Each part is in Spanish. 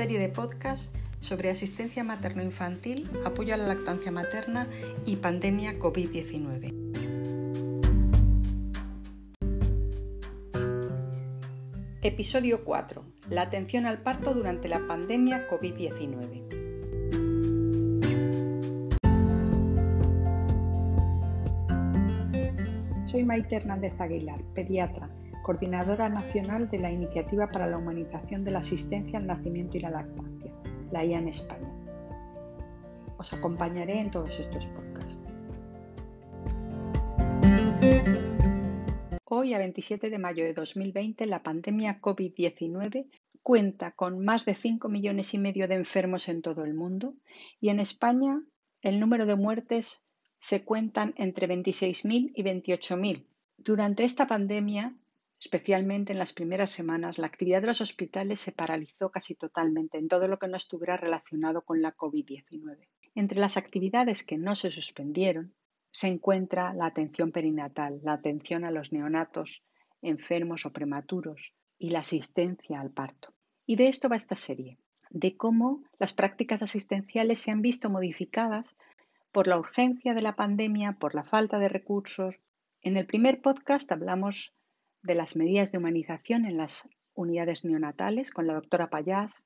serie de podcast sobre asistencia materno-infantil, apoyo a la lactancia materna y pandemia COVID-19. Episodio 4. La atención al parto durante la pandemia COVID-19. Soy Maite Hernández Aguilar, pediatra, coordinadora nacional de la Iniciativa para la Humanización de la Asistencia al Nacimiento y la Lactancia, la IA en España. Os acompañaré en todos estos podcasts. Hoy, a 27 de mayo de 2020, la pandemia COVID-19 cuenta con más de 5 millones y medio de enfermos en todo el mundo y en España el número de muertes se cuentan entre 26.000 y 28.000. Durante esta pandemia, especialmente en las primeras semanas, la actividad de los hospitales se paralizó casi totalmente en todo lo que no estuviera relacionado con la COVID-19. Entre las actividades que no se suspendieron se encuentra la atención perinatal, la atención a los neonatos enfermos o prematuros y la asistencia al parto. Y de esto va esta serie, de cómo las prácticas asistenciales se han visto modificadas por la urgencia de la pandemia, por la falta de recursos. En el primer podcast hablamos de las medidas de humanización en las unidades neonatales con la doctora Payás.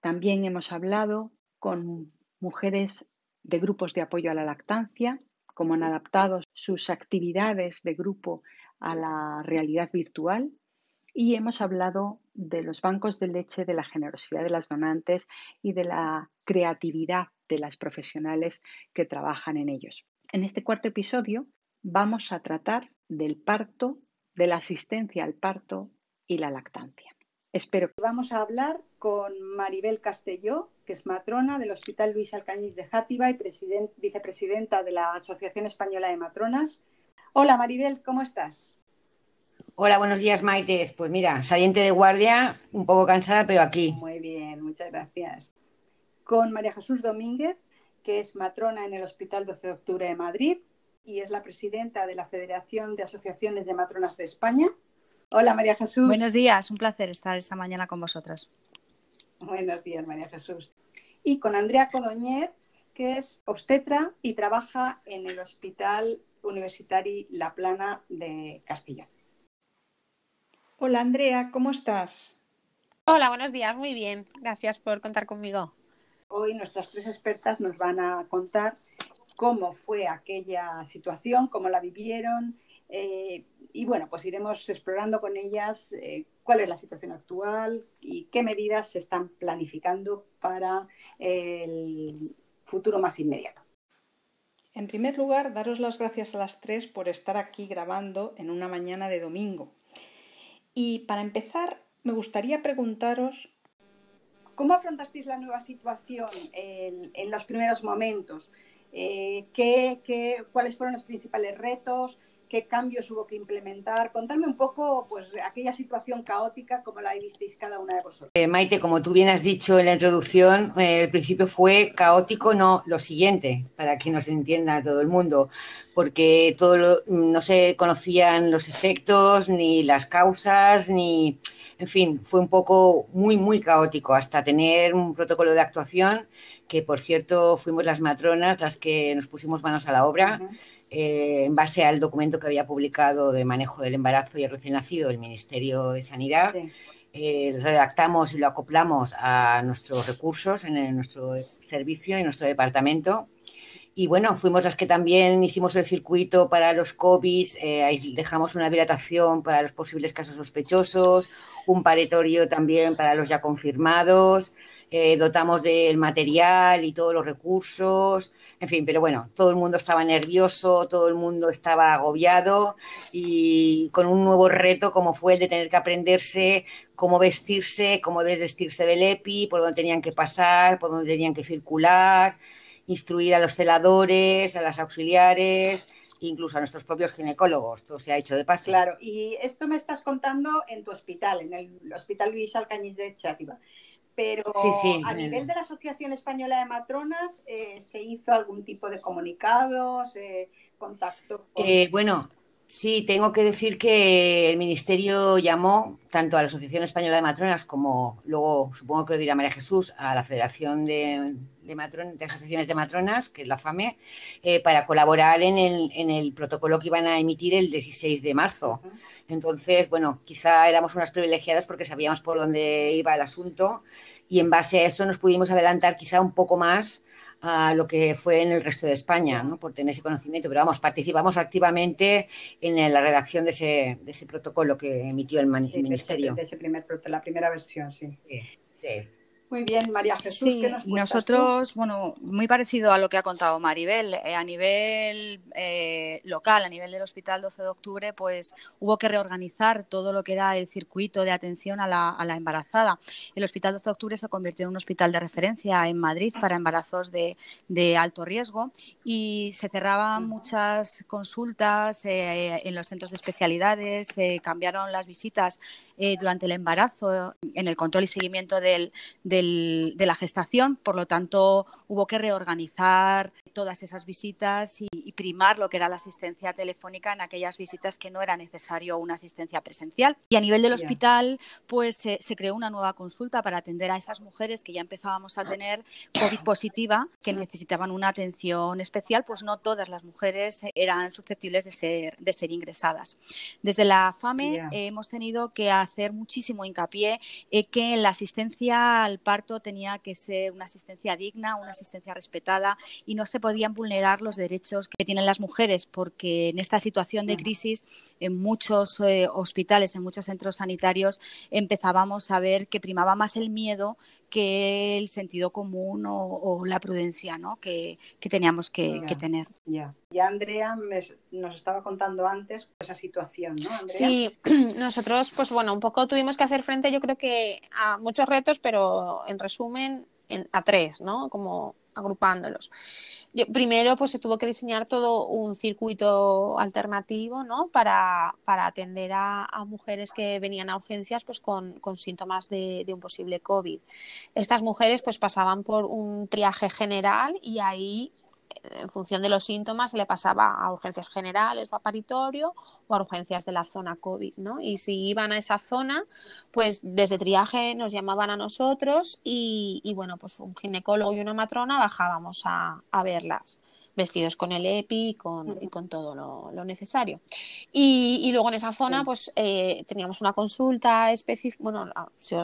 También hemos hablado con mujeres de grupos de apoyo a la lactancia, cómo han adaptado sus actividades de grupo a la realidad virtual. Y hemos hablado de los bancos de leche, de la generosidad de las donantes y de la creatividad de las profesionales que trabajan en ellos. En este cuarto episodio vamos a tratar del parto, de la asistencia al parto y la lactancia. Espero que vamos a hablar con Maribel Castelló, que es matrona del Hospital Luis Alcañiz de Játiva y vicepresidenta de la Asociación Española de Matronas. Hola Maribel, ¿cómo estás? Hola, buenos días Maite. Pues mira, saliente de guardia, un poco cansada, pero aquí. Muy bien, muchas gracias con María Jesús Domínguez, que es matrona en el Hospital 12 de Octubre de Madrid y es la presidenta de la Federación de Asociaciones de Matronas de España. Hola María Jesús. Buenos días, un placer estar esta mañana con vosotras. Buenos días María Jesús. Y con Andrea Codoñer, que es obstetra y trabaja en el Hospital Universitario La Plana de Castilla. Hola Andrea, ¿cómo estás? Hola, buenos días, muy bien. Gracias por contar conmigo. Hoy nuestras tres expertas nos van a contar cómo fue aquella situación, cómo la vivieron eh, y bueno, pues iremos explorando con ellas eh, cuál es la situación actual y qué medidas se están planificando para el futuro más inmediato. En primer lugar, daros las gracias a las tres por estar aquí grabando en una mañana de domingo. Y para empezar, me gustaría preguntaros ¿Cómo afrontasteis la nueva situación en, los primeros momentos? Eh, cuáles fueron los principales retos? ¿Qué cambios hubo que implementar? Contadme un poco pues, aquella situación caótica como la visteis cada una de vosotros. Eh, Maite, como tú bien has dicho en la introducción, eh, el principio fue caótico, no lo siguiente, para que nos entienda todo el mundo, porque todo no se conocían los efectos, ni las causas, ni en fin, fue un poco muy, muy caótico hasta tener un protocolo de actuación que, por cierto, fuimos las matronas las que nos pusimos manos a la obra. Eh, en base al documento que había publicado de manejo del embarazo y el recién nacido el Ministerio de Sanidad, eh, redactamos y lo acoplamos a nuestros recursos en nuestro servicio y nuestro departamento. Y bueno, fuimos las que también hicimos el circuito para los COVID, eh, dejamos una dilatación para los posibles casos sospechosos, un paretorio también para los ya confirmados, eh, dotamos del material y todos los recursos, en fin, pero bueno, todo el mundo estaba nervioso, todo el mundo estaba agobiado y con un nuevo reto como fue el de tener que aprenderse cómo vestirse, cómo desvestirse del EPI, por dónde tenían que pasar, por dónde tenían que circular instruir a los celadores, a las auxiliares, incluso a nuestros propios ginecólogos. Todo se ha hecho de paso. Claro, y esto me estás contando en tu hospital, en el Hospital Luis Alcañiz de Chátiva. Pero a nivel de la Asociación Española de Matronas, eh, ¿se hizo algún tipo de comunicados, eh, contacto? Eh, bueno, Sí, tengo que decir que el Ministerio llamó tanto a la Asociación Española de Matronas como luego, supongo que lo dirá María Jesús, a la Federación de, de, Asociaciones de Matronas, que es la FAME, eh, para colaborar en el, en el, protocolo que iban a emitir el 16 de marzo. Entonces, bueno, quizá éramos unas privilegiadas porque sabíamos por dónde iba el asunto y en base a eso nos pudimos adelantar quizá un poco más a lo que fue en el resto de España, ¿no? por tener ese conocimiento. Pero vamos, participamos activamente en la redacción de ese, de ese protocolo que emitió el, Ministerio. De, ese primer, la primera versión, sí. sí. Muy bien, María Jesús, sí, Nosotros, bueno, muy parecido a lo que ha contado Maribel, eh, a nivel eh, local, a nivel del Hospital 12 de Octubre, pues hubo que reorganizar todo lo que era el circuito de atención a la, a la, embarazada. El Hospital 12 de Octubre se convirtió en un hospital de referencia en Madrid para embarazos de, de alto riesgo y se cerraban muchas consultas eh, en los centros de especialidades, se cambiaron las visitas eh, durante el embarazo, en el control y seguimiento del, del, de la gestación. Por lo tanto, hubo que reorganizar todas esas visitas y, primar lo que era la asistencia telefónica en aquellas visitas que no era necesario una asistencia presencial. Y a nivel del hospital, pues se creó una nueva consulta para atender a esas mujeres que ya empezábamos a tener COVID positiva, que necesitaban una atención especial, pues no todas las mujeres eran susceptibles de ser, de ser ingresadas. Desde la FAME hemos tenido que hacer muchísimo hincapié en que la asistencia al parto tenía que ser una asistencia digna, una asistencia respetada y no se podían vulnerar los derechos que tienen las mujeres, porque en esta situación de crisis, en muchos eh, hospitales, en muchos centros sanitarios, empezábamos a ver que primaba más el miedo que el sentido común o, la prudencia ¿no? que, teníamos que, tener. Ya, ya Andrea nos estaba contando antes esa situación, ¿no? Andrea? Sí, nosotros, pues bueno, un poco tuvimos que hacer frente, yo creo que a muchos retos, pero en resumen, a tres, ¿no? Como agrupándolos. primero, pues se tuvo que diseñar todo un circuito alternativo, ¿no? Para, atender a, mujeres que venían a urgencias, pues con, síntomas de, de, un posible COVID. Estas mujeres, pues pasaban por un triaje general y ahí en función de los síntomas le pasaba a urgencias generales o a o a urgencias de la zona COVID, ¿no? Y si iban a esa zona, pues desde triaje nos llamaban a nosotros y, bueno, pues un ginecólogo y una matrona bajábamos a verlas vestidos con el EPI y con, y con todo lo, necesario. Y, luego en esa zona, pues eh, teníamos una consulta específica, bueno,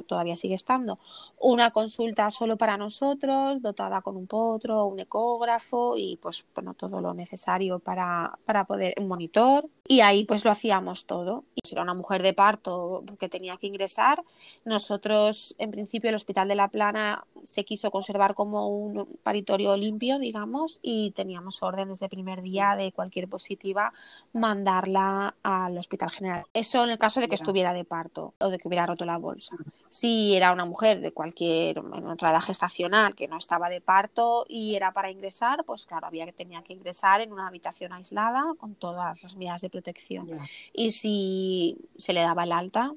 todavía sigue estando, una consulta solo para nosotros, dotada con un potro, un ecógrafo y pues bueno, todo lo necesario para, para poder, un monitor. Y ahí pues lo hacíamos todo. Y si era una mujer de parto que tenía que ingresar, nosotros en principio el Hospital de la Plana se quiso conservar como un paritorio limpio, digamos, y teníamos órdenes de primer día de cualquier positiva mandarla al hospital general. Eso en el caso de que estuviera de parto o de que hubiera roto la bolsa. Si era una mujer de cualquier entrada gestacional que no estaba de parto y era para ingresar, pues claro, había que tenía que ingresar en una habitación aislada con todas las medidas de protección. Y si se le daba el alta,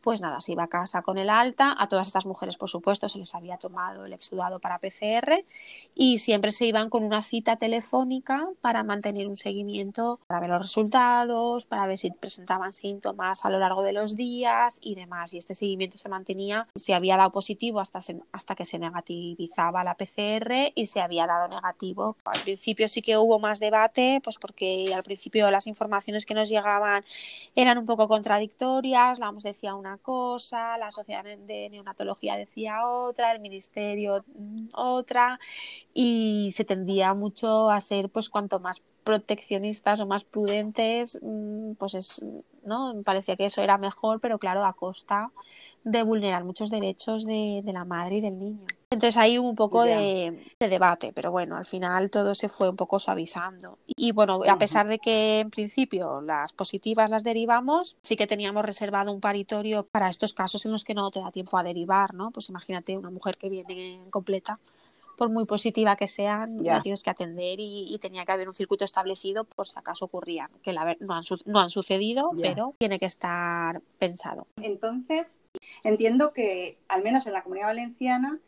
pues nada, se iba a casa con el alta. A todas estas mujeres, por supuesto, se les había tomado el exudado para PCR y siempre se iban con una cita telefónica para mantener un seguimiento, para ver los resultados, para ver si presentaban síntomas a lo largo de los días y demás. Y este seguimiento se mantenía, si había dado positivo hasta, hasta que se negativizaba la PCR y se había dado negativo. Al principio sí que hubo más debate, pues porque al principio las informaciones que nos llegaban eran un poco contradictorias, la OMS decía una cosa, la sociedad de neonatología decía otra, el ministerio mm, otra, y se tendía mucho a ser, pues, cuanto más proteccionistas o más prudentes, mm, pues es, ¿no? Parecía que eso era mejor, pero claro, a costa de vulnerar muchos derechos de, la madre y del niño. Entonces hubo un poco de, debate, pero bueno, al final todo se fue un poco suavizando. Y bueno, a pesar de que en principio las positivas las derivamos, sí que teníamos reservado un paritorio para estos casos en los que no te da tiempo a derivar, ¿no? Pues imagínate una mujer que viene completa por muy positiva que sean, la tienes que atender y, tenía que haber un circuito establecido por si acaso ocurría, que la, no, han, no han sucedido, pero tiene que estar pensado. Entonces, entiendo que, al menos en la comunidad valenciana,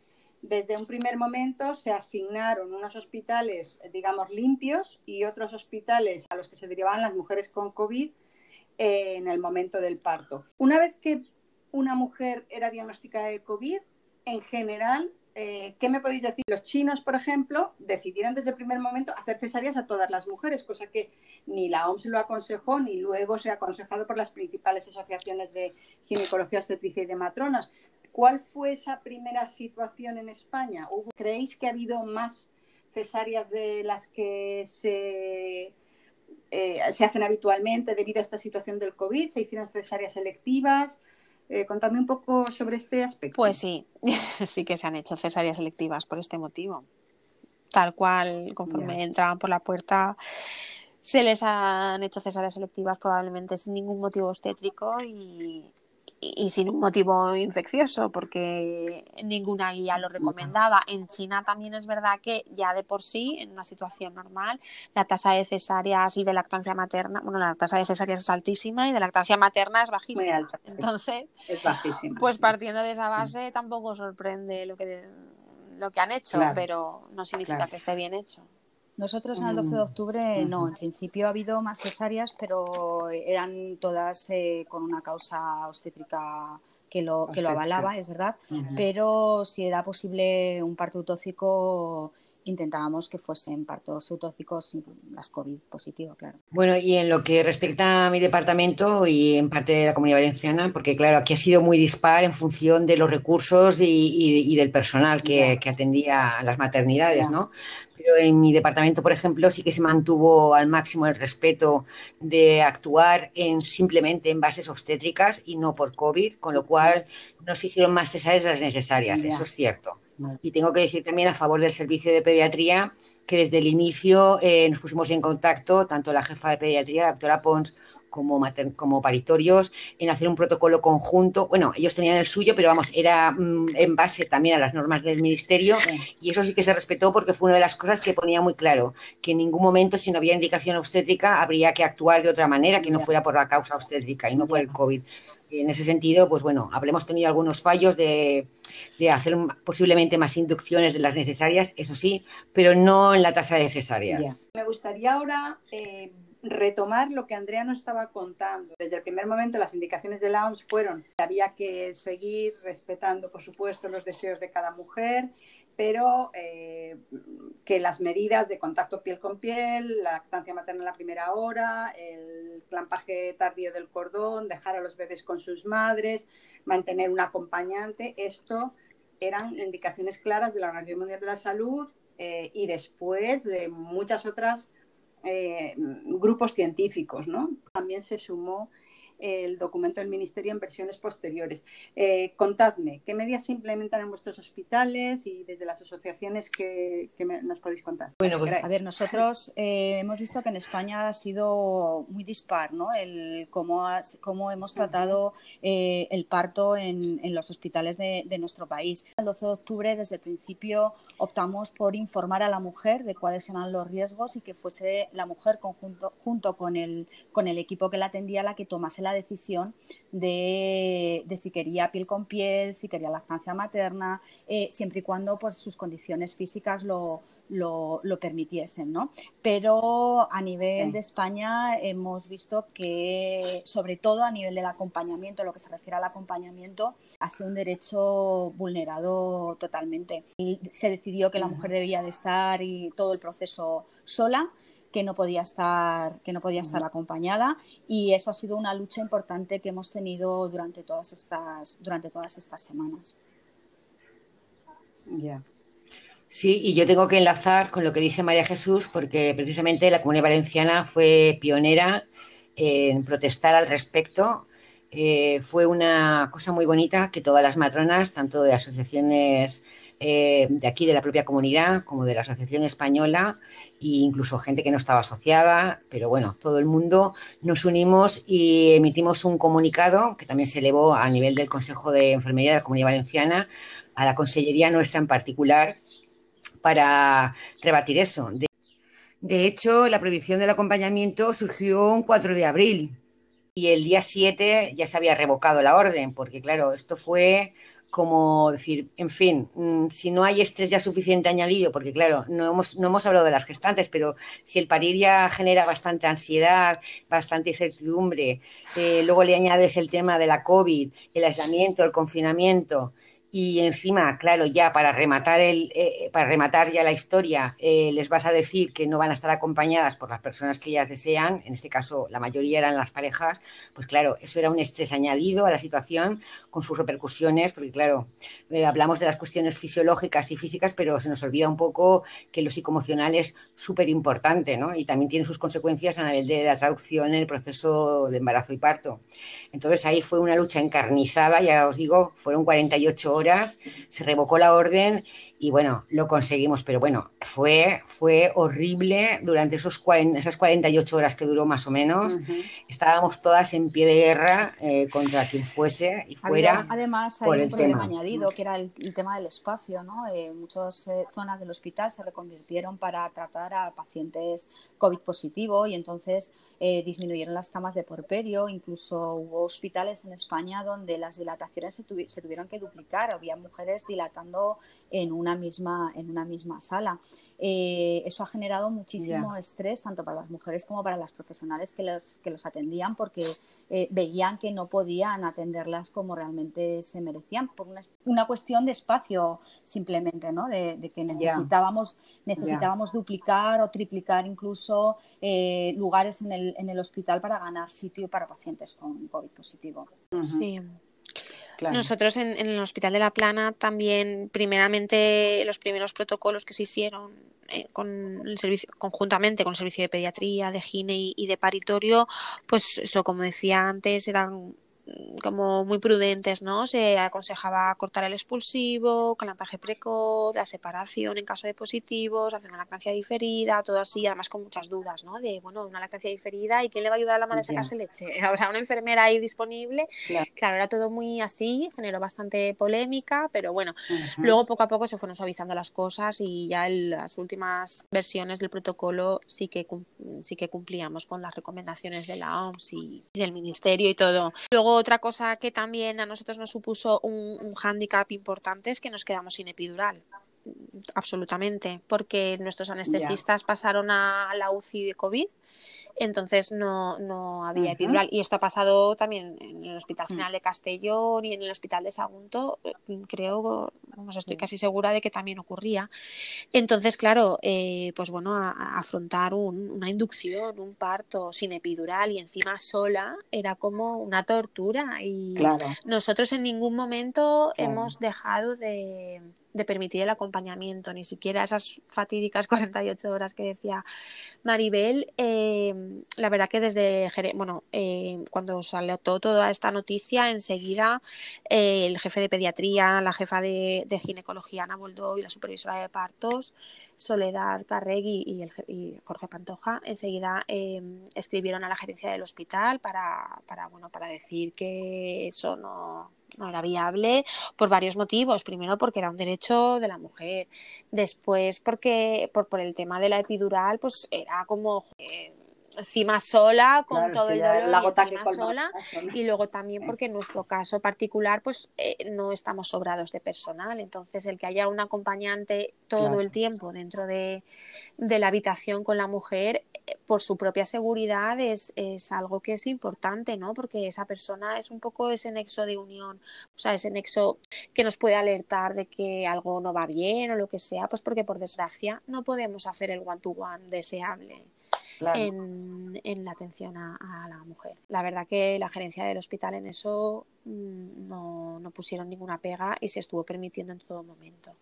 desde un primer momento se asignaron unos hospitales, digamos, limpios y otros hospitales a los que se derivaban las mujeres con COVID en el momento del parto. Una vez que una mujer era diagnosticada de COVID, en general, eh, ¿qué me podéis decir? Los chinos, por ejemplo, decidieron desde el primer momento hacer cesáreas a todas las mujeres, cosa que ni la OMS lo aconsejó, ni luego se ha aconsejado por las principales asociaciones de ginecología obstetricia y de matronas. ¿Cuál fue esa primera situación en España? ¿Creéis que ha habido más cesáreas de las que se, eh, se hacen habitualmente debido a esta situación del COVID? ¿Se hicieron cesáreas selectivas? Eh, contadme un poco sobre este aspecto. Pues sí, sí que se han hecho cesáreas selectivas por este motivo. Tal cual, conforme entraban por la puerta, se les han hecho cesáreas selectivas probablemente sin ningún motivo obstétrico y, y sin un motivo infeccioso, porque ninguna guía lo recomendaba. En China también es verdad que ya de por sí, en una situación normal, la tasa de cesáreas y de lactancia materna, bueno, la tasa de cesáreas es altísima y de lactancia materna es bajísima. Entonces, pues partiendo de esa base, tampoco sorprende lo que, lo que han hecho, pero no significa que esté bien hecho. Nosotros en el 12 de mm. octubre no, en principio ha habido más cesáreas, pero eran todas eh, con una causa obstétrica que lo, que lo avalaba, es verdad, pero si era posible un parto utóxico intentábamos que fuesen partos utóxicos y las COVID positivo, claro. Bueno, y en lo que respecta a mi departamento y en parte de la comunidad valenciana, porque claro, aquí ha sido muy dispar en función de los recursos y, del personal que, que, atendía a las maternidades, ¿no? Pero en mi departamento, por ejemplo, sí que se mantuvo al máximo el respeto de actuar en simplemente en bases obstétricas y no por COVID, con lo cual no se hicieron más cesáreas las necesarias, eso es cierto. Y tengo que decir también a favor del servicio de pediatría que desde el inicio eh, nos pusimos en contacto, tanto la jefa de pediatría, la doctora Pons, como, como paritorios, en hacer un protocolo conjunto. Bueno, ellos tenían el suyo, pero vamos, era mm, en base también a las normas del ministerio. Y eso sí que se respetó porque fue una de las cosas que ponía muy claro, que en ningún momento, si no había indicación obstétrica, habría que actuar de otra manera que no fuera por la causa obstétrica y no por el COVID. En ese sentido, pues bueno, habremos tenido algunos fallos de, de, hacer posiblemente más inducciones de las necesarias, eso sí, pero no en la tasa de cesáreas. Me gustaría ahora eh, retomar lo que Andrea nos estaba contando. Desde el primer momento las indicaciones de la OMS fueron que había que seguir respetando, por supuesto, los deseos de cada mujer, pero eh, que las medidas de contacto piel con piel, la lactancia materna en la primera hora, el clampaje tardío del cordón, dejar a los bebés con sus madres, mantener un acompañante, esto eran indicaciones claras de la Organización Mundial de la Salud eh, y después de muchas otras eh, grupos científicos, ¿no? También se sumó el documento del Ministerio en versiones posteriores. Eh, contadme, ¿qué medidas se implementan en vuestros hospitales y desde las asociaciones que, nos podéis contar? Bueno, pues, a ver, nosotros eh, hemos visto que en España ha sido muy dispar, ¿no? El cómo, cómo hemos tratado eh, el parto en, los hospitales de, nuestro país. El 12 de octubre, desde el principio, optamos por informar a la mujer de cuáles eran los riesgos y que fuese la mujer conjunto, junto con el, con el equipo que la atendía la que tomase la decisión de, si quería piel con piel, si quería lactancia materna, eh, siempre y cuando pues, sus condiciones físicas lo, lo, permitiesen, ¿no? Pero a nivel de España hemos visto que, sobre todo a nivel del acompañamiento, lo que se refiere al acompañamiento, ha sido un derecho vulnerado totalmente. Y se decidió que la mujer debía de estar y todo el proceso sola que no podía estar, que no podía estar acompañada y eso ha sido una lucha importante que hemos tenido durante todas estas, durante todas estas semanas. Ya. Sí, y yo tengo que enlazar con lo que dice María Jesús, porque precisamente la Comunidad Valenciana fue pionera en protestar al respecto. Eh, fue una cosa muy bonita que todas las matronas, tanto de asociaciones eh, de aquí, de la propia comunidad, como de la Asociación Española, e incluso gente que no estaba asociada, pero bueno, todo el mundo nos unimos y emitimos un comunicado que también se elevó a nivel del Consejo de Enfermería de la Comunidad Valenciana, a la Consellería nuestra en particular, para rebatir eso. De, hecho, la prohibición del acompañamiento surgió un 4 de abril y el día 7 ya se había revocado la orden, porque claro, esto fue como decir, en fin, mm, si no hay estrés ya suficiente añadido, porque claro, no hemos, no hemos hablado de las gestantes, pero si el parir ya genera bastante ansiedad, bastante incertidumbre, eh, luego le añades el tema de la COVID, el aislamiento, el confinamiento, y encima, claro, ya para rematar, el, eh, para rematar ya la historia, eh, les vas a decir que no van a estar acompañadas por las personas que ellas desean, en este caso la mayoría eran las parejas, pues claro, eso era un estrés añadido a la situación con sus repercusiones, porque claro, eh, hablamos de las cuestiones fisiológicas y físicas, pero se nos olvida un poco que lo psicoemocional es súper importante, ¿no? Y también tiene sus consecuencias a nivel de la traducción en el proceso de embarazo y parto. Entonces ahí fue una lucha encarnizada, ya os digo, fueron 48 horas, se revocó la orden y bueno, lo conseguimos, pero bueno, fue, fue horrible durante esos esas 48 horas que duró más o menos. Estábamos todas en pie de guerra eh, contra quien fuese y fuera. además, hay un problema añadido que era el, tema del espacio. ¿no? Eh, muchas eh, zonas del hospital se reconvirtieron para tratar a pacientes COVID positivo y entonces disminuyeron las camas de porperio, incluso hubo hospitales en España donde las dilataciones se, tuvieron que duplicar, había mujeres dilatando en una misma, en una misma sala. Eh, eso ha generado muchísimo estrés tanto para las mujeres como para las profesionales que los, que los atendían porque eh, veían que no podían atenderlas como realmente se merecían por una, cuestión de espacio simplemente, ¿no? de, que necesitábamos, necesitábamos duplicar o triplicar incluso eh, lugares en el, en el hospital para ganar sitio para pacientes con COVID positivo. Sí. Nosotros en, el Hospital de La Plana también, primeramente, los primeros protocolos que se hicieron eh, con el servicio, conjuntamente con el servicio de pediatría, de gine y, de paritorio, pues eso, como decía antes, eran como muy prudentes, ¿no? Se aconsejaba cortar el expulsivo, calampaje precoz, la separación en caso de positivos, hacer una lactancia diferida, todo así, además con muchas dudas, ¿no? De, bueno, una lactancia diferida y quién le va a ayudar a la madre a sacarse leche. Habrá una enfermera ahí disponible. Claro. era todo muy así, generó bastante polémica, pero bueno, luego poco a poco se fueron suavizando las cosas y ya en las últimas versiones del protocolo sí que, sí que cumplíamos con las recomendaciones de la OMS y del Ministerio y todo. Luego otra cosa que también a nosotros nos supuso un, un hándicap importante es que nos quedamos sin epidural. Absolutamente, porque nuestros anestesistas pasaron a la UCI de COVID entonces no, no había epidural. Y esto ha pasado también en el Hospital mm. General de Castellón y en el Hospital de Sagunto, eh, creo, vamos, estoy casi segura de que también ocurría. Entonces, claro, eh, pues bueno, a, afrontar una inducción, un parto sin epidural y encima sola era como una tortura. Y nosotros en ningún momento hemos dejado de de permitir el acompañamiento, ni siquiera esas fatídicas 48 horas que decía Maribel. Eh, la verdad que desde, bueno, eh, cuando salió toda esta noticia, enseguida eh, el jefe de pediatría, la jefa de, ginecología, Ana Boldó, y la supervisora de partos, Soledad Carregui y, el, Jorge Pantoja, enseguida escribieron a la gerencia del hospital para, para, bueno, para decir que eso no no era viable por varios motivos. Primero porque era un derecho de la mujer. Después porque por, por el tema de la epidural, pues era como encima sola, con todo el dolor la y encima sola. Y luego también porque en nuestro caso particular, pues eh, no estamos sobrados de personal. Entonces, el que haya un acompañante todo el tiempo dentro de, de, la habitación con la mujer, eh, por su propia seguridad, es, es, algo que es importante, ¿no? Porque esa persona es un poco ese nexo de unión, o sea, ese nexo que nos puede alertar de que algo no va bien o lo que sea, pues porque por desgracia no podemos hacer el one to -one deseable en, la atención a, la mujer. La verdad que la gerencia del hospital en eso mm, no, pusieron ninguna pega y se estuvo permitiendo en todo momento.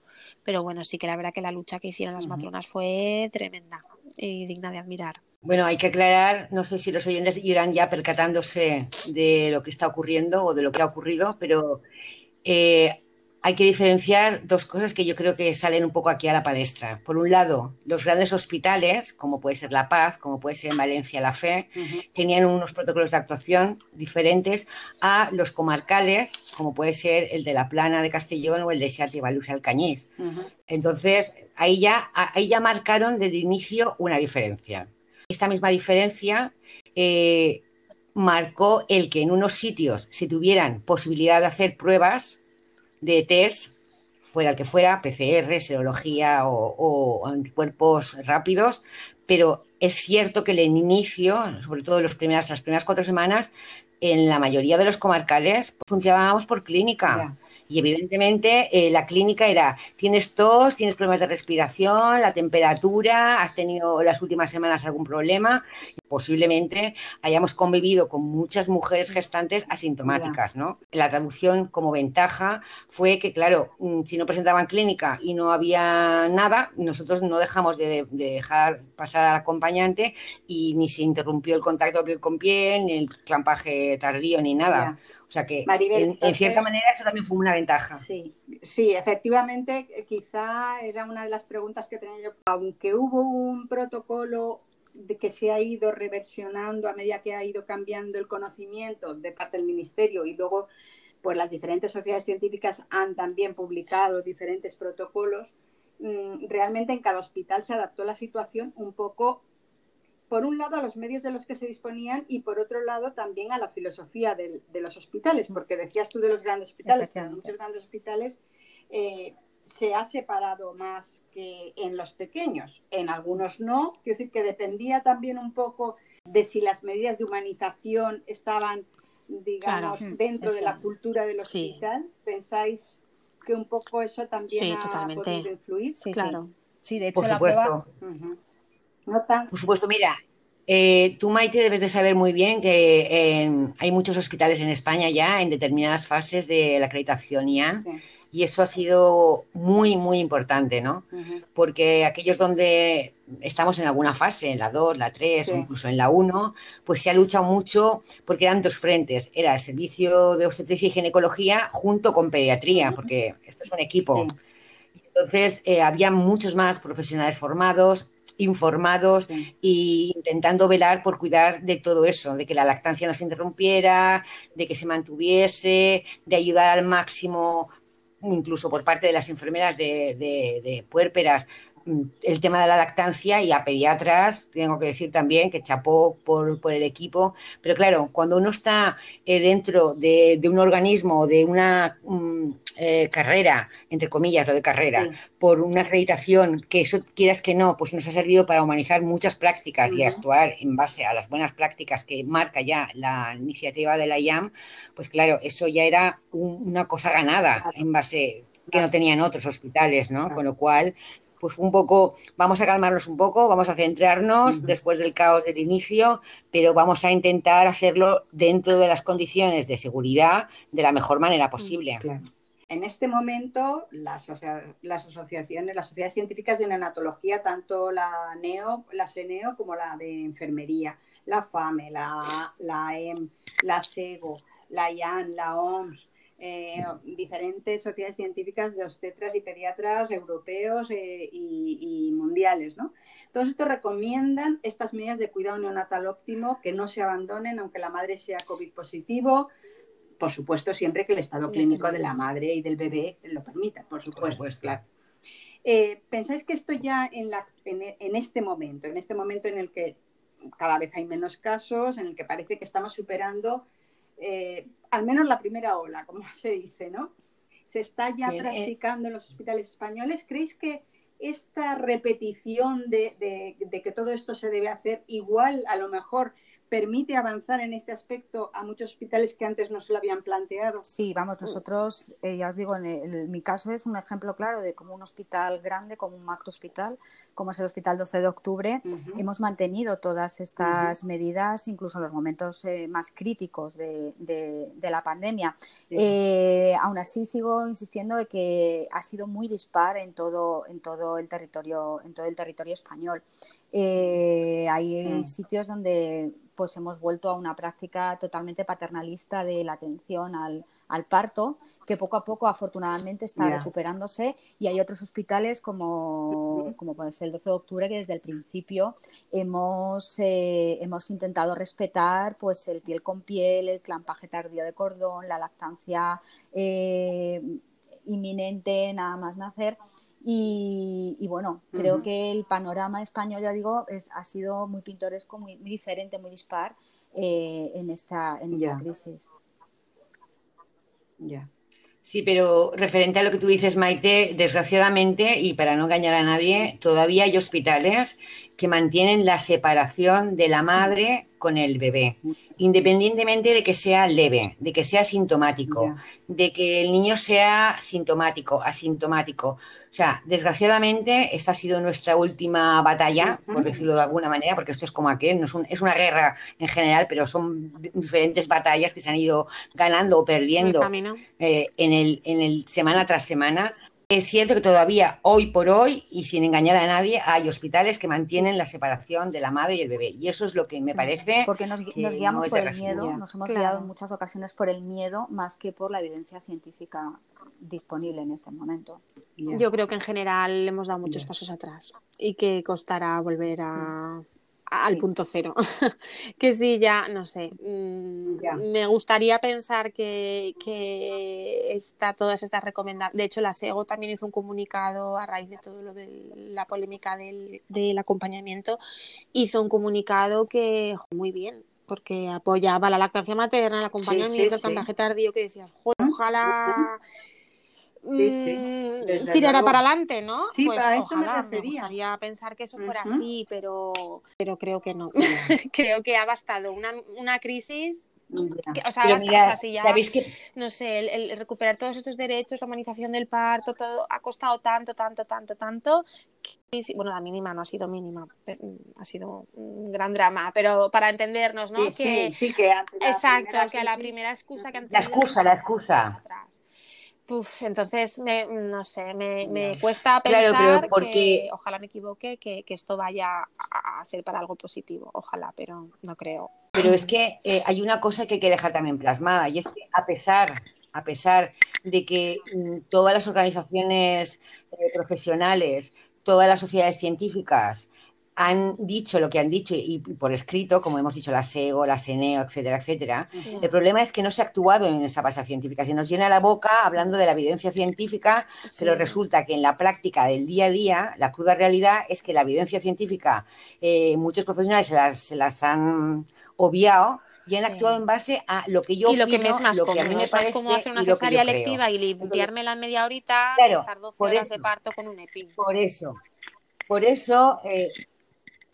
Pero bueno, sí que la verdad que la lucha que hicieron las matronas fue tremenda y digna de admirar. Bueno, hay que aclarar, no sé si los oyentes irán ya percatándose de lo que está ocurriendo o de lo que ha ocurrido, pero eh, hay que diferenciar dos cosas que yo creo que salen un poco aquí a la palestra. Por un lado, los grandes hospitales, como puede ser La Paz, como puede ser en Valencia La Fe, tenían unos protocolos de actuación diferentes a los comarcales, como puede ser el de La Plana de Castellón o el de y Alcañiz. Entonces, ahí ya, ahí ya marcaron desde inicio una diferencia. Esta misma diferencia eh, marcó el que en unos sitios se tuvieran posibilidad de hacer pruebas de test, fuera el que fuera, PCR, serología o, o cuerpos rápidos, pero es cierto que el inicio, sobre todo los primeras, las primeras cuatro semanas, en la mayoría de los comarcales funcionábamos por clínica. Y evidentemente eh, la clínica era, tienes tos, tienes problemas de respiración, la temperatura, has tenido las últimas semanas algún problema, posiblemente hayamos convivido con muchas mujeres gestantes asintomáticas, ¿no? La traducción como ventaja fue que, claro, mm, si no presentaban clínica y no había nada, nosotros no dejamos de, dejar pasar al acompañante y ni se interrumpió el contacto piel con piel, ni el clampaje tardío, ni nada. O sea que, en, cierta manera, eso también fue una ventaja. Sí, sí, efectivamente, quizá era una de las preguntas que tenía yo. Aunque hubo un protocolo que se ha ido reversionando a medida que ha ido cambiando el conocimiento de parte del Ministerio y luego pues las diferentes sociedades científicas han también publicado diferentes protocolos, mm, realmente en cada hospital se adaptó la situación un poco por un lado a los medios de los que se disponían y por otro lado también a la filosofía de, los hospitales, porque decías tú de los grandes hospitales, que muchos grandes hospitales eh, se ha separado más que en los pequeños, en algunos no, quiero decir que dependía también un poco de si las medidas de humanización estaban, digamos, dentro de la cultura del hospital. ¿Pensáis que un poco eso también ha podido influir? Sí, claro. Sí, de hecho la prueba por supuesto, mira, eh, tú, Maite, debes de saber muy bien que hay muchos hospitales en España ya en determinadas fases de la acreditación IAN. Y eso ha sido muy, muy importante, ¿no? Porque aquellos donde estamos en alguna fase, en la 2, la 3 o incluso en la 1, pues se ha luchado mucho porque eran dos frentes. Era el servicio de obstetricia y ginecología junto con pediatría, porque esto es un equipo. Entonces, eh, había muchos más profesionales formados, informados e intentando velar por cuidar de todo eso, de que la lactancia no se interrumpiera, de que se mantuviese, de ayudar al máximo, incluso por parte de las enfermeras de, de, mm, el tema de la lactancia y a pediatras, tengo que decir también que chapó por, el equipo, pero claro, cuando uno está eh, dentro de, un organismo, de una... Mm, eh, carrera, entre comillas, lo de carrera, por una acreditación que eso quieras que no, pues nos ha servido para humanizar muchas prácticas y actuar en base a las buenas prácticas que marca ya la iniciativa de la IAM, pues claro, eso ya era una cosa ganada en base que no tenían otros hospitales, ¿no? Con lo cual, pues un poco, vamos a calmarnos un poco, vamos a centrarnos después del caos del inicio, pero vamos a intentar hacerlo dentro de las condiciones de seguridad de la mejor manera posible. En este momento, las, asociaciones, las sociedades científicas de neonatología, tanto la NEO, la SENEO como la de enfermería, la FAME, la, la EM, la SEGO, la IAN, la OMS, eh, diferentes sociedades científicas de obstetras y pediatras europeos eh, y, mundiales. ¿no? Todos estos recomiendan estas medidas de cuidado neonatal óptimo, que no se abandonen aunque la madre sea COVID positivo, por supuesto, siempre que el estado clínico de la madre y del bebé lo permita, por supuesto. claro. Eh, ¿Pensáis que esto ya en, la, en, este momento, en este momento en el que cada vez hay menos casos, en el que parece que estamos superando eh, al menos la primera ola, como se dice, ¿no? Se está ya eh, practicando en los hospitales españoles. ¿Creéis que esta repetición de, de, que todo esto se debe hacer igual, a lo mejor permite avanzar en este aspecto a muchos hospitales que antes no se lo habían planteado. Sí, vamos, nosotros, eh, ya os digo, en, mi caso es un ejemplo claro de cómo un hospital grande, como un macro hospital, como es el Hospital 12 de Octubre, hemos mantenido todas estas medidas, incluso en los momentos eh, más críticos de, la pandemia. Eh, aún así, sigo insistiendo de que ha sido muy dispar en todo, en todo el territorio, en todo el territorio español. hay sitios donde pues hemos vuelto a una práctica totalmente paternalista de la atención al, parto, que poco a poco afortunadamente está recuperándose. Y hay otros hospitales como, como puede ser el 12 de octubre que desde el principio hemos, eh, hemos intentado respetar pues el piel con piel, el clampaje tardío de cordón, la lactancia eh, inminente nada más nacer y, bueno, creo que el panorama español, ya digo, es, ha sido muy pintoresco, muy, diferente, muy dispar eh, en esta, en esta crisis. Ya. Sí, pero referente a lo que tú dices, Maite, desgraciadamente, y para no engañar a nadie, todavía hay hospitales que mantienen la separación de la madre con el bebé, independientemente de que sea leve, de que sea sintomático, de que el niño sea sintomático, asintomático. O sea, desgraciadamente, esta ha sido nuestra última batalla, por decirlo de alguna manera, porque esto es como aquel, no es, es una guerra en general, pero son diferentes batallas que se han ido ganando o perdiendo eh, en, el, en el semana tras semana. Es cierto que todavía hoy por hoy, y sin engañar a nadie, hay hospitales que mantienen la separación de la madre y el bebé. Y eso es lo que me parece. Porque nos, guiamos por el miedo, nos hemos guiado en muchas ocasiones por el miedo más que por la evidencia científica disponible en este momento. Yo creo que en general hemos dado muchos pasos atrás y que costará volver a, al punto cero. que sí, ya, no sé. Mm, me gustaría pensar que, que está, todas estas recomendaciones. De hecho, la SEGO también hizo un comunicado a raíz de todo lo de la polémica del, del acompañamiento. Hizo un comunicado que, muy bien, porque apoyaba la lactancia materna, el acompañamiento, el cambiaje tardío, que decías, ojalá mm, tirará para adelante, ¿no? Sí, pues para eso ojalá, me, gustaría pensar que eso fuera así, pero, pero creo que no. creo que ha bastado una, una crisis que, o sea, basta, mira, o sea, si ya, ¿sabéis que no sé, el, el recuperar todos estos derechos, la humanización del parto, todo ha costado tanto, tanto, tanto, tanto. que sí, bueno, la mínima no ha sido mínima, mm, ha sido un gran drama, pero para entendernos, ¿no? Sí, que, sí, sí, que exacto, que a la primera excusa que han La excusa, la excusa. Uf, entonces, me, no sé, me, me cuesta Claro, pensar pero porque- que, ojalá me equivoque, que, que esto vaya a, a ser para algo positivo, ojalá, pero no creo. Pero es que eh, hay una cosa que hay que dejar también plasmada y es que a pesar, a pesar de que mm, todas las organizaciones eh, profesionales, todas las sociedades científicas han dicho lo que han dicho y, y por escrito, como hemos dicho la SEGO, la SENEO, etcétera, etcétera, el problema es que no se ha actuado en esa base científica. Se nos llena la boca hablando de la evidencia científica, pero resulta que en la práctica del día a día, la cruda realidad es que la evidencia científica, eh, muchos profesionales se las, se las han obviado y han Sí. actuado en base a lo que yo y lo que me opino, es más lo que cómodo, a mí me es parece cómodo hacer una cesárea creo. electiva y limpiarme la media horita Claro, estar 12 por horas de parto con un EPI. Por eso, por eso, eh,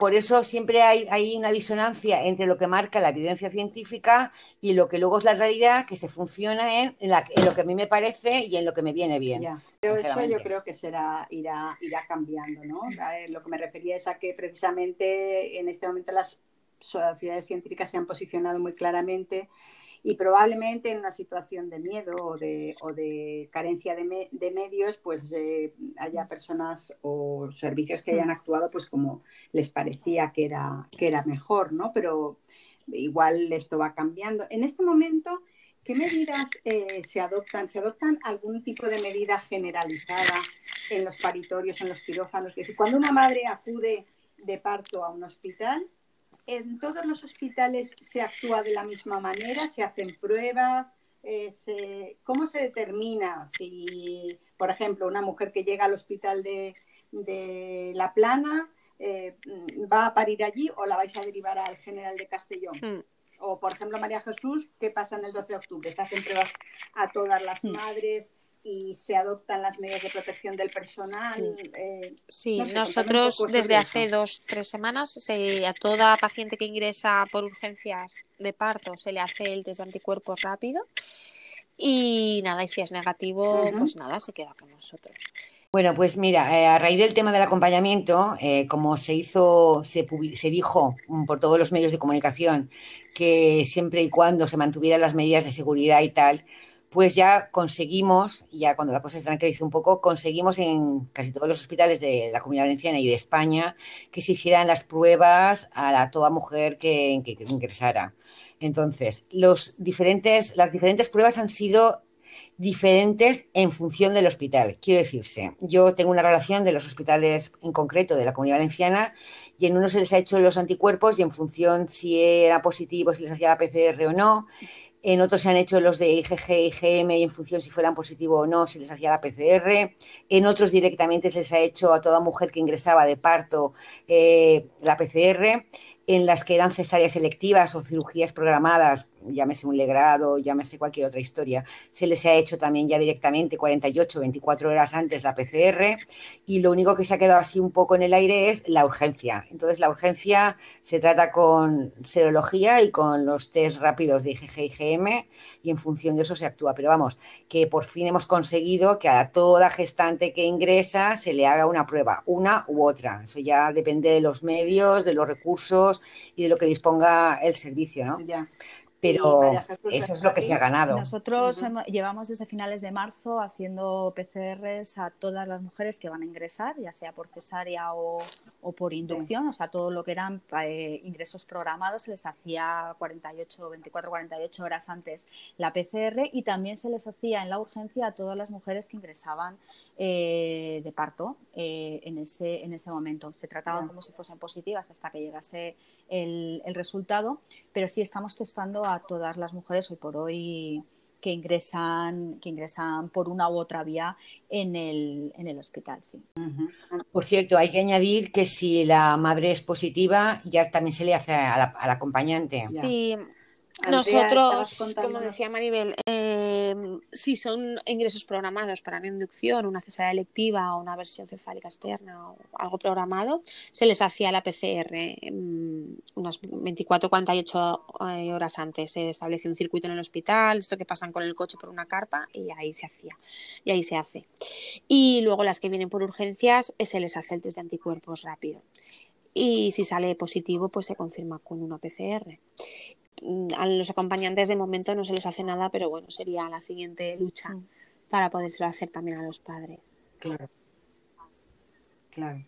por eso siempre hay, hay una disonancia entre lo que marca la evidencia científica y lo que luego es la realidad, que se funciona en, en la- en lo que a mí me parece y en lo que me viene bien. Ya. Pero eso yo creo que será, irá, irá cambiando, ¿no? A Lo que me refería es a que precisamente en este momento las sociedades científicas se han posicionado muy claramente y probablemente en una situación de miedo o de, o de carencia de, me- de medios, pues eh, haya personas o servicios que hayan actuado pues como les parecía que era, que era mejor, ¿no? Pero igual esto va cambiando. En este momento, ¿qué medidas eh, se adoptan? ¿Se adoptan algún tipo de medida generalizada en los paritorios, en los quirófanos? Es decir, cuando una madre acude de parto a un hospital, ¿en todos los hospitales se actúa de la misma manera? ¿Se hacen pruebas? Eh, se- ¿Cómo se determina si, por ejemplo, una mujer que llega al hospital de, de La Plana eh, va a parir allí o la vais a derivar al General de Castellón? Hmm. O, por ejemplo, María Jesús, ¿qué pasa en el 12 de octubre? Se hacen pruebas a todas las madres y se adoptan las medidas de protección del personal. Eh, Sí, no sé, contadme un nosotros desde hace eso. dos, tres semanas se- a toda paciente que ingresa por urgencias de parto se le hace el test de anticuerpos rápido y nada, y si es negativo, pues nada, se queda con nosotros. Bueno, pues mira, eh, a raíz del tema del acompañamiento, eh, como se hizo, se, se dijo mm, por todos los medios de comunicación que siempre y cuando se mantuvieran las medidas de seguridad y tal, pues ya conseguimos, ya cuando la cosa se tranquilizó un poco, conseguimos en casi todos los hospitales de la Comunidad Valenciana y de España que se hicieran las pruebas a la, toda mujer que, que- que ingresara. Entonces, las diferentes pruebas han sido diferentes en función del hospital. Quiero decirse, yo tengo una relación de los hospitales en concreto de la Comunidad Valenciana y en uno se les ha hecho los anticuerpos y en función si era positivo, si les hacía la PCR o no. En otros se han hecho los de IgG, IgM y en función si fueran positivo o no, si les hacía la PCR. En otros directamente se les ha hecho a toda mujer que ingresaba de parto eh, la PCR. En las que eran cesáreas selectivas o cirugías programadas llámese un legrado, llámese cualquier otra historia, se les ha hecho también ya directamente 48, 24 horas antes la PCR y lo único que se ha quedado así un poco en el aire es la urgencia. Entonces la urgencia se trata con serología y con los test rápidos de IgG y IgM y en función de eso se actúa. Pero vamos, que por fin hemos conseguido que a toda gestante que ingresa se le haga una prueba, una u otra. Eso ya depende de los medios, de los recursos y de lo que disponga el servicio, ¿no? Ya. Pero eso es lo que se ha ganado. Nosotros llevamos desde finales de marzo haciendo PCRs a todas las mujeres que van a ingresar, ya sea por cesárea o, por inducción, o sea, todo lo que eran eh, ingresos programados se les hacía 48, 24, 48 horas antes la PCR y también se les hacía en la urgencia a todas las mujeres que ingresaban eh, de parto eh, en, ese, en ese momento. Se trataban como si fuesen positivas hasta que llegase el, el, resultado, pero sí estamos testando a todas las mujeres hoy por hoy que ingresan, que ingresan por una u otra vía en el, en el hospital. Sí. Por cierto, hay que añadir que si la madre es positiva, ya también se le hace al acompañante. Sí, nosotros, como decía Maribel, eh, si son ingresos programados para una inducción, una cesárea electiva o una versión cefálica externa o algo programado, se les hacía la PCR mm, unas 24 48 eh, horas antes. Se estableció un circuito en el hospital, esto que pasan con el coche por una carpa y ahí se hacía, y ahí se hace. Y luego las que vienen por urgencias eh, se les hace el test de anticuerpos rápido. Y si sale positivo, pues se confirma con una PCR. Mm, a los acompañantes de momento no se les hace nada, pero bueno, sería la siguiente lucha mm. para podérselo hacer también a los padres. Claro. Claro.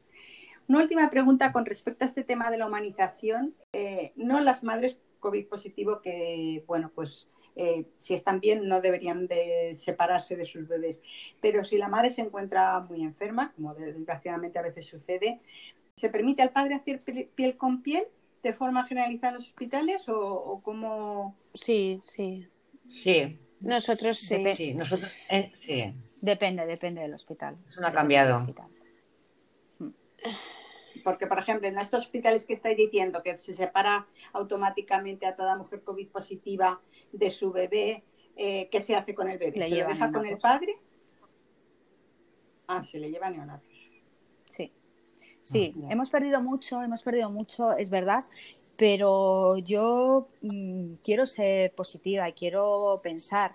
Una última pregunta con respecto a este tema de la humanización. Eh, no las madres COVID positivo que, bueno, pues eh, si están bien no deberían de separarse de sus bebés. Pero si la madre se encuentra muy enferma, como desgraciadamente a veces sucede, ¿se permite al padre hacer piel con piel de forma generalizada en los hospitales o, o cómo? Sí, sí. Sí. Nosotros sí. sí, nosotros, eh, sí. Depende, depende del hospital. Eso no ha cambiado. Hmm. Porque, por ejemplo, en estos hospitales que estáis diciendo que se separa automáticamente a toda mujer COVID positiva de su bebé, eh, ¿qué se hace con el bebé? ¿Se lo deja con el padre? Ah, se le lleva neonatos. Sí, hemos perdido mucho, hemos perdido mucho, es verdad, pero yo mm, quiero ser positiva y quiero pensar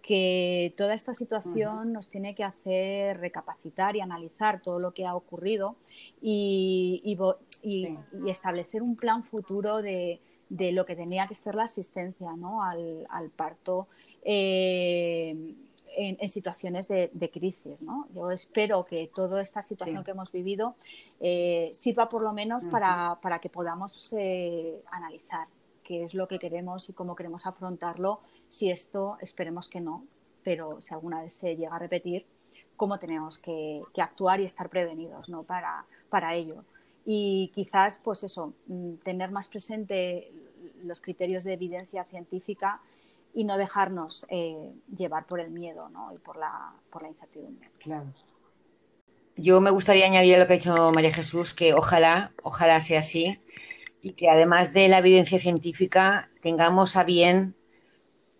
que toda esta situación nos tiene que hacer recapacitar y analizar todo lo que ha ocurrido y, y, establecer un plan futuro de, de, lo que tenía que ser la asistencia ¿no? al, al parto. Eh, en, situaciones de, crisis. ¿no? Yo espero que toda esta situación que hemos vivido eh, sirva por lo menos para, para, que podamos eh, analizar qué es lo que queremos y cómo queremos afrontarlo. Si esto, esperemos que no, pero si alguna vez se llega a repetir, cómo tenemos que, que actuar y estar prevenidos ¿no? para, para ello. Y quizás, pues eso, mm, tener más presente los criterios de evidencia científica y no dejarnos eh, llevar por el miedo ¿no? y por la, por la incertidumbre. Claro. Yo me gustaría añadir a lo que ha dicho María Jesús, que ojalá, ojalá sea así y que además de la evidencia científica tengamos a bien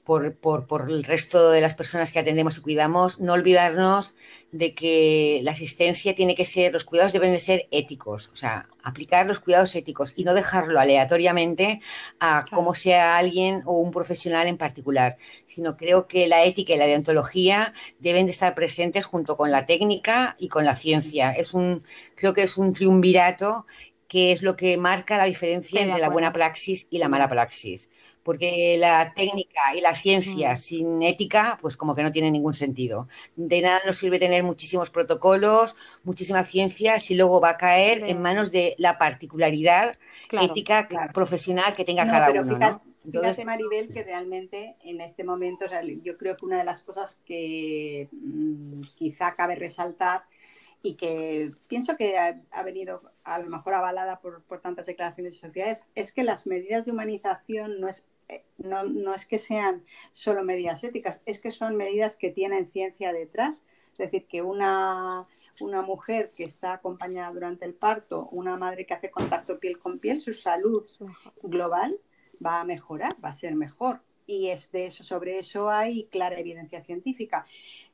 por, por, por, el resto de las personas que atendemos y cuidamos, no olvidarnos de que la asistencia tiene que ser, los cuidados deben de ser éticos, o sea, aplicar los cuidados éticos y no dejarlo aleatoriamente a cómo sea alguien o un profesional en particular, sino creo que la ética y la deontología deben de estar presentes junto con la técnica y con la ciencia. Es un, creo que es un triunvirato que es lo que marca la diferencia entre la buena praxis y la mala praxis porque la técnica y la ciencia mm. sin ética, pues como que no tiene ningún sentido. De nada nos sirve tener muchísimos protocolos, muchísima ciencia, si luego va a caer en manos de la particularidad ética profesional que tenga cada uno. Fíjate, fíjate, Maribel, que realmente en este momento, yo creo que una de las cosas que mm, quizá cabe resaltar y que pienso que ha, venido a lo mejor avalada por, por, tantas declaraciones de sociedades, es que las medidas de humanización no es no, no, es que sean solo medidas éticas, es que son medidas que tienen ciencia detrás. Es decir, que una, una mujer que está acompañada durante el parto, una madre que hace contacto piel con piel, su salud global va a mejorar, va a ser mejor. y es de eso, sobre eso hay clara evidencia científica.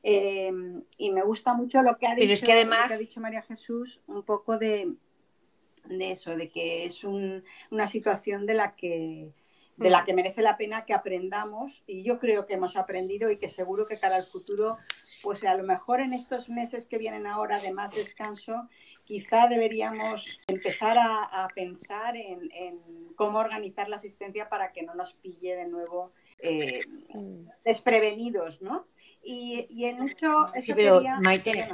Em, y me gusta mucho lo que ha dicho, que además... ha dicho María Jesús, un poco de, de eso, de que es una situación de la que de la mm. que merece la pena que aprendamos y yo creo que hemos aprendido y que seguro que cara al futuro, pues a lo mejor en estos meses que vienen ahora de más descanso, quizá deberíamos empezar a, pensar en, cómo organizar la asistencia para que no nos pille de nuevo eh, mm. desprevenidos, ¿no? Y, en sí, pero Maite,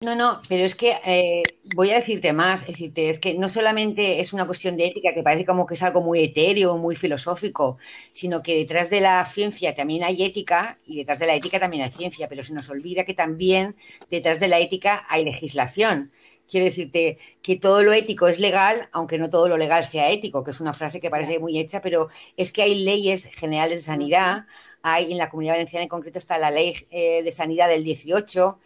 no, no, pero es que eh, voy a decirte más, es decirte, es que no solamente es una cuestión de ética, que parece como que es algo muy etéreo, muy filosófico, sino que detrás de la ciencia también hay ética y detrás de la ética también hay ciencia, pero se nos olvida que también detrás de la ética hay legislación. Quiero decirte que todo lo ético es legal, aunque no todo lo legal sea ético, que es una frase que parece muy hecha, pero es que hay leyes generales de sanidad, hay en la Comunidad Valenciana en concreto está la Ley eh, de Sanidad del 18,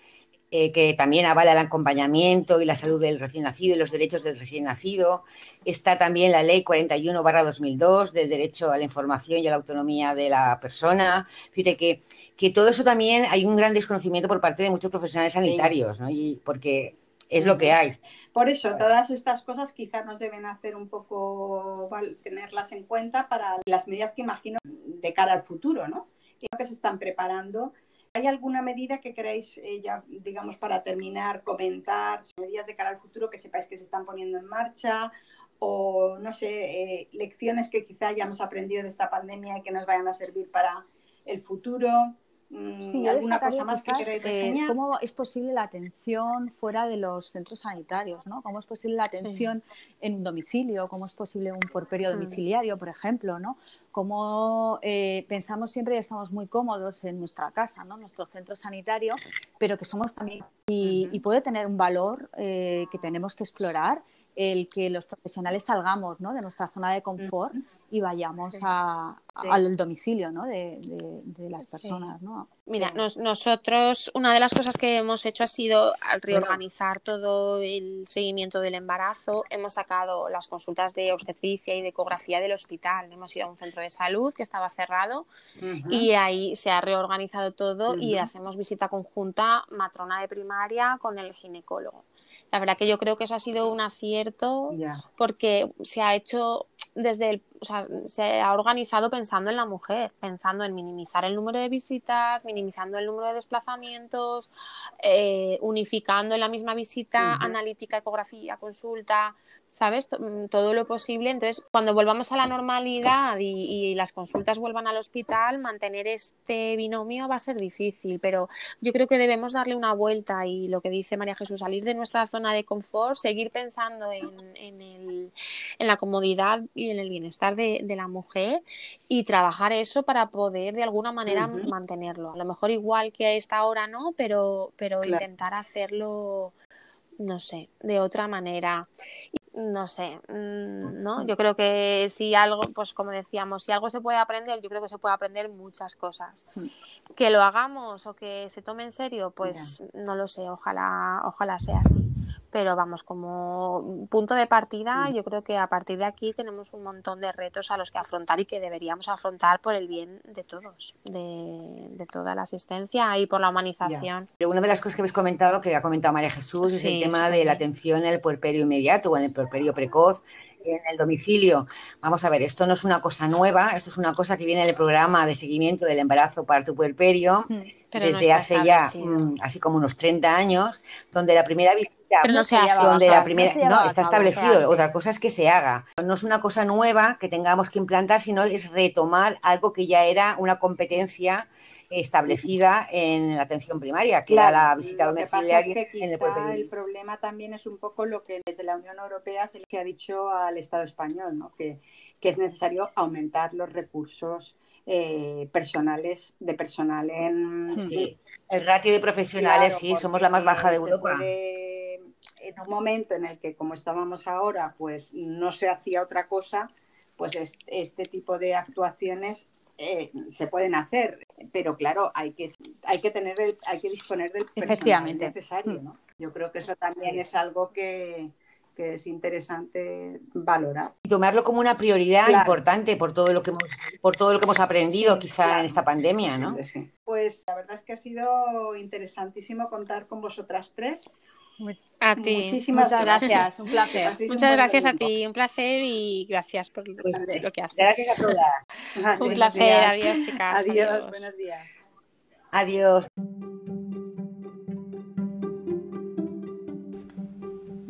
eh, que también avala el acompañamiento y la salud del recién nacido y los derechos del recién nacido. Está también la Ley 41-2002 del derecho a la información y a la autonomía de la persona. Fíjate que, que todo eso también hay un gran desconocimiento por parte de muchos profesionales sanitarios, ¿no? y porque es lo que hay. Por eso, todas estas cosas quizás nos deben hacer un poco, tenerlas en cuenta para las medidas que imagino de cara al futuro, ¿no? Creo que se están preparando. ¿Hay alguna medida que queráis, eh, ya, digamos, para terminar, comentar, medidas de cara al futuro que sepáis que se están poniendo en marcha? O, no sé, eh, lecciones que quizá hayamos aprendido de esta pandemia y que nos vayan a servir para el futuro. Sí, ¿Alguna cosa más que queráis eh, ¿Cómo es posible la atención fuera de los centros sanitarios? ¿no? ¿Cómo es posible la atención en un domicilio? ¿Cómo es posible un porperio mm. domiciliario, por ejemplo? ¿no? ¿Cómo eh, pensamos siempre y estamos muy cómodos en nuestra casa, ¿no? nuestro centro sanitario, pero que somos también, y, puede tener un valor eh, que tenemos que explorar el que los profesionales salgamos ¿no? de nuestra zona de confort y vayamos al domicilio ¿no? de, las personas. ¿no? Mira, nosotros una de las cosas que hemos hecho ha sido al reorganizar todo el seguimiento del embarazo, hemos sacado las consultas de obstetricia y de ecografía del hospital. Hemos ido a un centro de salud que estaba cerrado y ahí se ha reorganizado todo y hacemos visita conjunta matrona de primaria con el ginecólogo. La verdad que yo creo que eso ha sido un acierto porque se ha hecho desde el, o sea, se ha organizado pensando en la mujer, pensando en minimizar el número de visitas, minimizando el número de desplazamientos, eh, unificando en la misma visita analítica, ecografía, consulta, ¿sabes? Mm, todo lo posible. Entonces, cuando volvamos a la normalidad y, las consultas vuelvan al hospital, mantener este binomio va a ser difícil, pero yo creo que debemos darle una vuelta y lo que dice María Jesús, salir de nuestra zona de confort, seguir pensando en, el, en la comodidad y en el bienestar de, la mujer y trabajar eso para poder de alguna manera mantenerlo. A lo mejor igual que a esta hora no, pero, pero intentar hacerlo no sé, de otra manera no sé, mm, ¿no? Yo creo que si algo, pues como decíamos, si algo se puede aprender, yo creo que se puede aprender muchas cosas. Hmm. Que lo hagamos o que se tome en serio, pues no lo sé, ojalá, ojalá sea así pero vamos, como punto de partida, mm. yo creo que a partir de aquí tenemos un montón de retos a los que afrontar y que deberíamos afrontar por el bien de todos, de, toda la asistencia y por la humanización. Una de las cosas que habéis comentado, que ha comentado María Jesús, es el tema de la atención en el puerperio inmediato o en el puerperio precoz en el domicilio. Vamos a ver, esto no es una cosa nueva, esto es una cosa que viene del programa de seguimiento del embarazo para tu puerperio desde hace ya mm, así como unos 30 años, donde la primera visita, no donde la primera, no, está establecido, otra cosa es que se haga. No es una cosa nueva que tengamos que implantar, sino es retomar algo que ya era una competencia establecida en la atención primaria, que era la visita domiciliaria en el El problema también es un poco lo que desde la Unión Europea se le ha dicho al Estado español, ¿no? que, que es necesario aumentar los recursos eh, personales de personal en sí. el ratio de profesionales sí somos la más baja de Europa en un momento en el que como estábamos ahora pues no se hacía otra cosa pues este tipo de actuaciones eh, se pueden hacer pero claro hay que hay que tener hay que disponer del personal necesario ¿no? yo creo que eso también es algo que que es interesante valorar. Y tomarlo como una prioridad importante por todo lo que hemos, por todo lo que hemos aprendido quizá en esta pandemia, ¿no? Pues la verdad es que ha sido interesantísimo contar con vosotras tres. A ti. Muchísimas gracias, un placer. Muchas gracias a ti, un placer y gracias por pues, lo que haces. Gracias a todas. un placer, adiós chicas. adiós. buenos días. Adiós.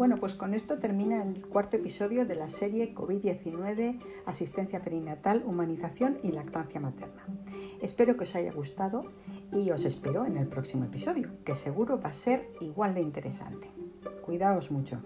Bueno, pues con esto termina el cuarto episodio de la serie COVID-19, asistencia perinatal, humanización y lactancia materna. Espero que os haya gustado y os espero en el próximo episodio, que seguro va a ser igual de interesante. Cuidaos mucho.